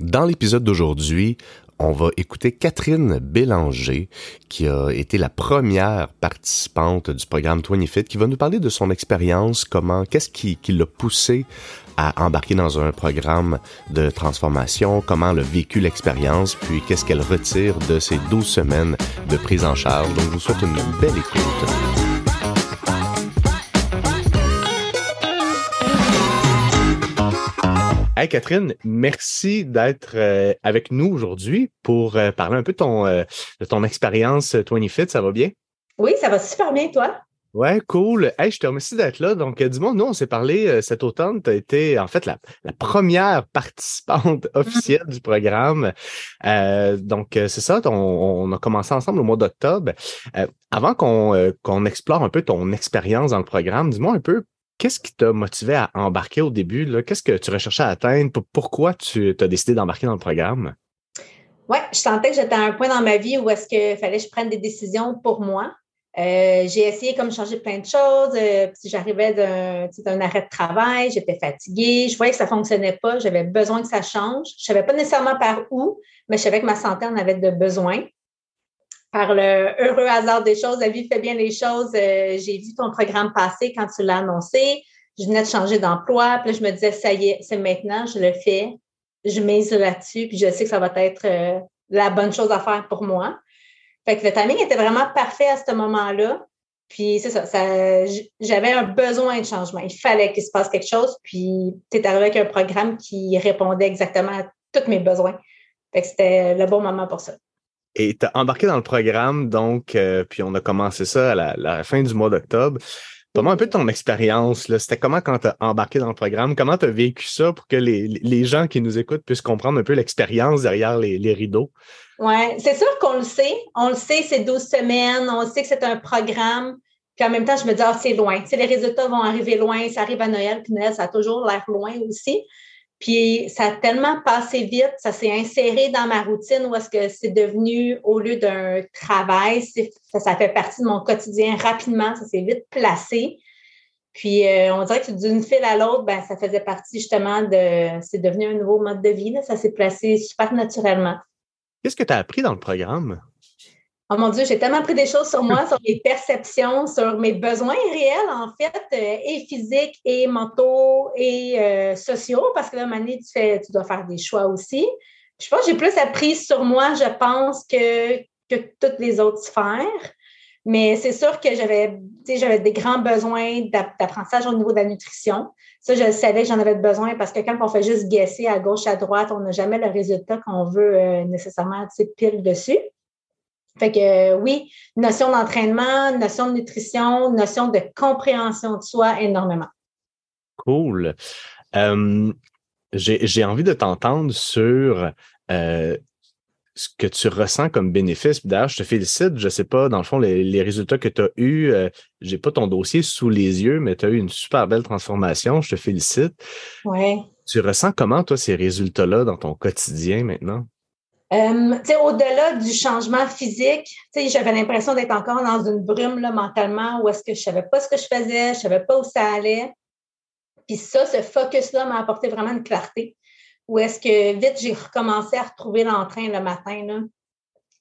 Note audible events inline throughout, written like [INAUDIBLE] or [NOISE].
Dans l'épisode d'aujourd'hui, on va écouter Catherine Bélanger, qui a été la première participante du programme 20Fit, qui va nous parler de son expérience, comment, qu'est-ce qui, l'a poussé à embarquer dans un programme de transformation, comment elle a vécu l'expérience, puis qu'est-ce qu'elle retire de ces 12 semaines de prise en charge. Donc, je vous souhaite une belle écoute. Hey Catherine, merci d'être euh, avec nous aujourd'hui pour euh, parler un peu de ton, euh, de ton expérience 20Fit. Ça va bien? Oui, ça va super bien, toi? Ouais, cool. Hey, je te remercie d'être là. Donc, dis-moi, nous, on s'est parlé cet automne. Tu as été, en fait, la, la première participante [LAUGHS] officielle du programme. donc, c'est ça, on, on, a commencé ensemble au mois d'octobre. avant qu'on qu'on explore un peu ton expérience dans le programme, dis-moi un peu Qu'est-ce qui t'a motivé à embarquer au début? Qu'est-ce que tu recherchais à atteindre? Pourquoi tu as décidé d'embarquer dans le programme? Oui, je sentais que j'étais à un point dans ma vie où est-ce qu'il fallait que je prenne des décisions pour moi. Euh, j'ai essayé comme changer plein de choses. Euh, j'arrivais d'un arrêt de travail, j'étais fatiguée, je voyais que ça ne fonctionnait pas, j'avais besoin que ça change. Je ne savais pas nécessairement par où, mais je savais que ma santé en avait de besoin par le heureux hasard des choses, la vie fait bien les choses. Euh, j'ai vu ton programme passer quand tu l'as annoncé. Je venais de changer d'emploi. Puis là, je me disais, ça y est, c'est maintenant, je le fais. Je mise là-dessus. Puis je sais que ça va être euh, la bonne chose à faire pour moi. Fait que le timing était vraiment parfait à ce moment-là. Puis c'est ça, ça j'avais un besoin de changement. Il fallait qu'il se passe quelque chose. Puis tu es arrivé avec un programme qui répondait exactement à tous mes besoins. Fait que c'était le bon moment pour ça. Et tu as embarqué dans le programme, donc, euh, puis on a commencé ça à la, fin du mois d'octobre. Comment un peu ton expérience, c'était comment quand tu as embarqué dans le programme? Comment tu as vécu ça pour que les, les, gens qui nous écoutent puissent comprendre un peu l'expérience derrière les, les rideaux? Oui, c'est sûr qu'on le sait. On le sait, c'est 12 semaines, on sait que c'est un programme. Puis en même temps, je me dis, ah, c'est loin. Les résultats vont arriver loin, ça arrive à Noël, puis Noël, ça a toujours l'air loin aussi. Puis ça a tellement passé vite, ça s'est inséré dans ma routine où est-ce que c'est devenu, au lieu d'un travail, ça, fait partie de mon quotidien rapidement, ça s'est vite placé. Puis euh, on dirait que d'une file à l'autre, ben, ça faisait partie justement de, c'est devenu un nouveau mode de vie, là, ça s'est placé super naturellement. Qu'est-ce que tu as appris dans le programme? Oh mon Dieu, j'ai tellement appris des choses sur moi, sur mes perceptions, sur mes besoins réels, en fait, euh, et physiques, et mentaux, et euh, sociaux, parce que là, Mané, tu, fais, tu dois faire des choix aussi. Je pense que j'ai plus appris sur moi, je pense, que, que toutes les autres sphères. Mais c'est sûr que j'avais, j'avais des grands besoins d'apprentissage au niveau de la nutrition. Ça, je savais que j'en avais besoin parce que quand on fait juste guesser à gauche, à droite, on n'a jamais le résultat qu'on veut euh, nécessairement pile dessus. Fait que euh, oui, notion d'entraînement, notion de nutrition, notion de compréhension de soi énormément. Cool. J'ai envie de t'entendre sur euh, ce que tu ressens comme bénéfice. D'ailleurs, je te félicite. Je ne sais pas, dans le fond, les, résultats que tu as eus, euh, je n'ai pas ton dossier sous les yeux, mais tu as eu une super belle transformation. Je te félicite. Oui. Tu ressens comment, toi, ces résultats-là dans ton quotidien maintenant? Euh, au-delà du changement physique, j'avais l'impression d'être encore dans une brume là, mentalement où est-ce que je ne savais pas ce que je faisais, je ne savais pas où ça allait. Puis ça, ce focus-là m'a apporté vraiment une clarté. Où est-ce que vite, j'ai recommencé à retrouver l'entrain le matin.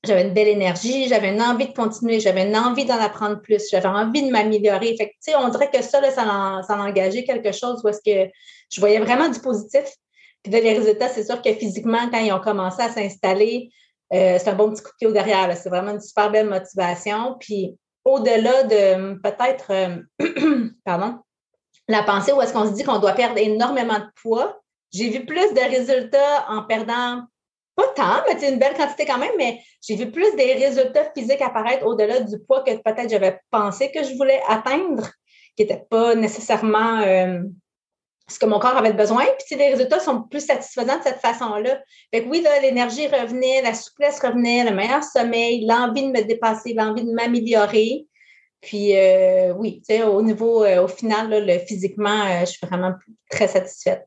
J'avais une belle énergie, j'avais une envie de continuer, j'avais une envie d'en apprendre plus, j'avais envie de m'améliorer. Fait que, on dirait que ça, là, ça, a engagé quelque chose où est-ce que je voyais vraiment du positif puis les résultats, c'est sûr que physiquement, quand ils ont commencé à s'installer, euh, c'est un bon petit coup de pied au derrière. C'est vraiment une super belle motivation. Puis au-delà de peut-être, euh, [CLEARS THROAT] pardon, la pensée où est-ce qu'on se dit qu'on doit perdre énormément de poids, j'ai vu plus de résultats en perdant pas tant, mais c'est une belle quantité quand même, mais j'ai vu plus des résultats physiques apparaître au-delà du poids que peut-être j'avais pensé que je voulais atteindre, qui n'était pas nécessairement euh, ce que mon corps avait besoin. Puis les résultats sont plus satisfaisants de cette façon-là. Fait que oui, l'énergie revenait, la souplesse revenait, le meilleur sommeil, l'envie de me dépasser, l'envie de m'améliorer. Puis euh, oui, au niveau, euh, au final, le, physiquement, euh, je suis vraiment très satisfaite.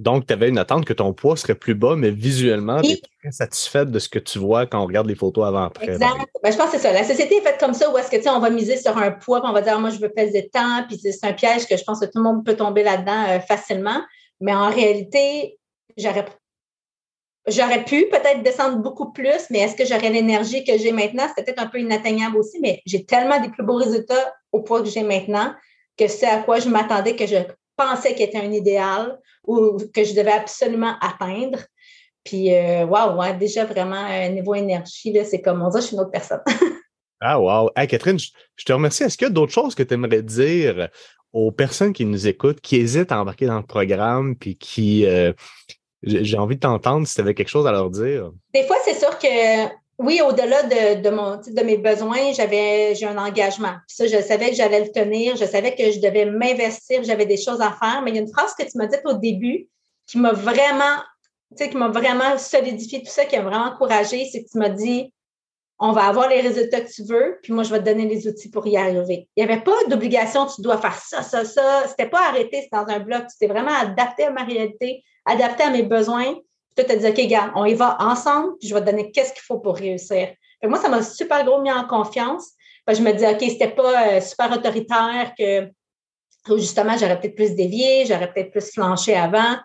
Donc, tu avais une attente que ton poids serait plus bas, mais visuellement, tu es très satisfaite de ce que tu vois quand on regarde les photos avant-après. Exact. Ben, je pense que c'est ça. La société est faite comme ça où est-ce que, tu sais, on va miser sur un poids, puis on va dire, moi, je veux peser tant, puis c'est un piège que je pense que tout le monde peut tomber là-dedans euh, facilement. Mais en réalité, j'aurais j'aurais pu peut-être descendre beaucoup plus, mais est-ce que j'aurais l'énergie que j'ai maintenant? C'était peut-être un peu inatteignable aussi, mais j'ai tellement des plus beaux résultats au poids que j'ai maintenant que c'est à quoi je m'attendais, que je pensais qu'il était un idéal ou que je devais absolument atteindre. Puis, waouh, wow, ouais, déjà vraiment, niveau énergie, c'est comme on dit, je suis une autre personne. [LAUGHS] ah, wow. Hey, Catherine, je, te remercie. Est-ce qu'il y a d'autres choses que tu aimerais dire aux personnes qui nous écoutent, qui hésitent à embarquer dans le programme, puis qui, euh, j'ai envie de t'entendre si tu avais quelque chose à leur dire? Des fois, c'est sûr que oui, au-delà de, de, mon, de mes besoins, j'avais j'ai un engagement. ça, je savais que j'allais le tenir, je savais que je devais m'investir, j'avais des choses à faire. Mais il y a une phrase que tu m'as dite au début qui m'a vraiment, tu qui m'a vraiment solidifié tout ça, qui m'a vraiment encouragé, c'est que tu m'as dit on va avoir les résultats que tu veux, puis moi, je vais te donner les outils pour y arriver. Il n'y avait pas d'obligation, tu dois faire ça, ça, ça. C'était pas arrêté, c'est dans un bloc. Tu vraiment adapté à ma réalité, adapté à mes besoins. Tu as dit, OK, gars, on y va ensemble, puis je vais te donner qu'est-ce qu'il faut pour réussir. moi, ça m'a super gros mis en confiance. je me dis, OK, c'était pas euh, super autoritaire que justement, j'aurais peut-être plus dévié, j'aurais peut-être plus flanché avant.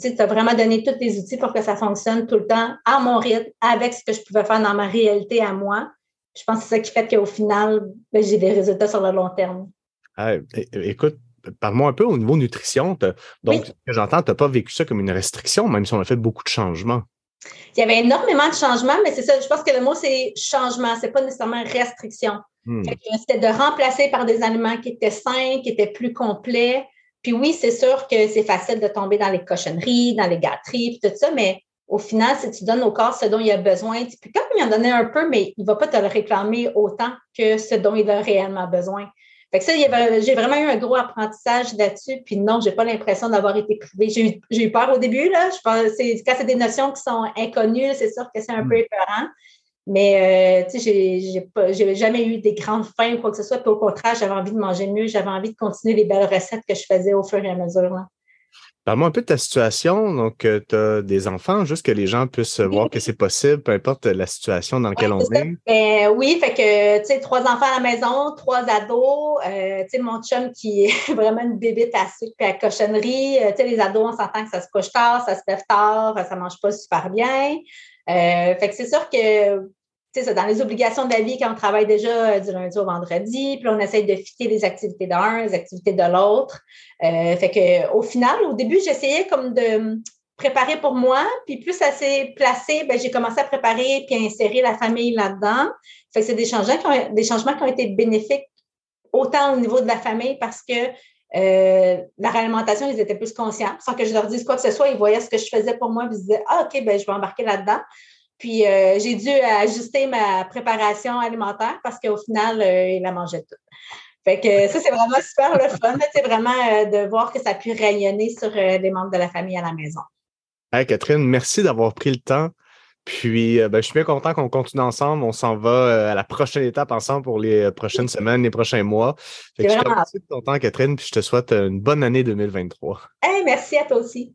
Tu as vraiment donné tous les outils pour que ça fonctionne tout le temps à mon rythme, avec ce que je pouvais faire dans ma réalité à moi. Je pense que c'est ça qui fait qu'au final, ben, j'ai des résultats sur le long terme. écoute, parle-moi un peu au niveau nutrition. Donc, ce que j'entends, tu n'as pas vécu ça comme une restriction, même si on a fait beaucoup de changements. Il y avait énormément de changements, mais c'est ça, je pense que le mot, c'est changement, c'est pas nécessairement restriction. Hmm. C'était de remplacer par des aliments qui étaient sains, qui étaient plus complets, puis oui, c'est sûr que c'est facile de tomber dans les cochonneries, dans les gâteries, puis tout ça, mais au final, si tu donnes au corps ce dont il a besoin, peux quand même en donner un peu, mais il ne va pas te le réclamer autant que ce dont il a réellement besoin. Fait que ça, j'ai vraiment eu un gros apprentissage là-dessus. Puis non, j'ai pas l'impression d'avoir été privée. J'ai eu, peur au début, là. Je pense, quand c'est des notions qui sont inconnues, c'est sûr que c'est un peu mm. épeurant. Mais, euh, tu sais, j'ai jamais eu des grandes faims ou quoi que ce soit. Puis au contraire, j'avais envie de manger mieux. J'avais envie de continuer les belles recettes que je faisais au fur et à mesure. Parle-moi un peu de ta situation. Donc, euh, tu as des enfants, juste que les gens puissent voir que c'est possible, peu importe la situation dans laquelle on est. Ben, oui, fait que, tu sais, trois enfants à la maison, trois ados. Euh, tu sais, mon chum qui est [LAUGHS] vraiment une bébite à sucre et à cochonnerie. tu sais, les ados, on s'entend que ça se couche tard, ça se lève tard, ça mange pas super bien. Euh, fait que c'est sûr que c'est dans les obligations de la vie, quand on travaille déjà euh, du lundi au vendredi, puis on essaye de fitter les activités d'un, les activités de l'autre. Euh, fait que au final, au début, j'essayais comme de préparer pour moi, puis plus ça s'est placé, ben, j'ai commencé à préparer puis à insérer la famille là-dedans. Fait que c'est des changements, qui ont, des changements qui ont été bénéfiques autant au niveau de la famille parce que la réalimentation, ils étaient plus conscients. Sans que je leur dise quoi que ce soit, ils voyaient ce que je faisais pour moi, ils disaient Ah, OK, ben, je vais embarquer là-dedans. Puis euh, j'ai dû ajuster ma préparation alimentaire parce qu'au final, euh, il la mangeait tout. Fait que ça, c'est vraiment super le fun. C'est vraiment euh, de voir que ça a pu rayonner sur les membres de la famille à la maison. Hey, Catherine, merci d'avoir pris le temps. Puis, ben, je suis bien content qu'on continue ensemble. On s'en va à la prochaine étape ensemble pour les prochaines semaines, les prochains mois. Fait que je te remercie de ton temps, Catherine, puis je te souhaite une bonne année 2023. Hey, merci à toi aussi.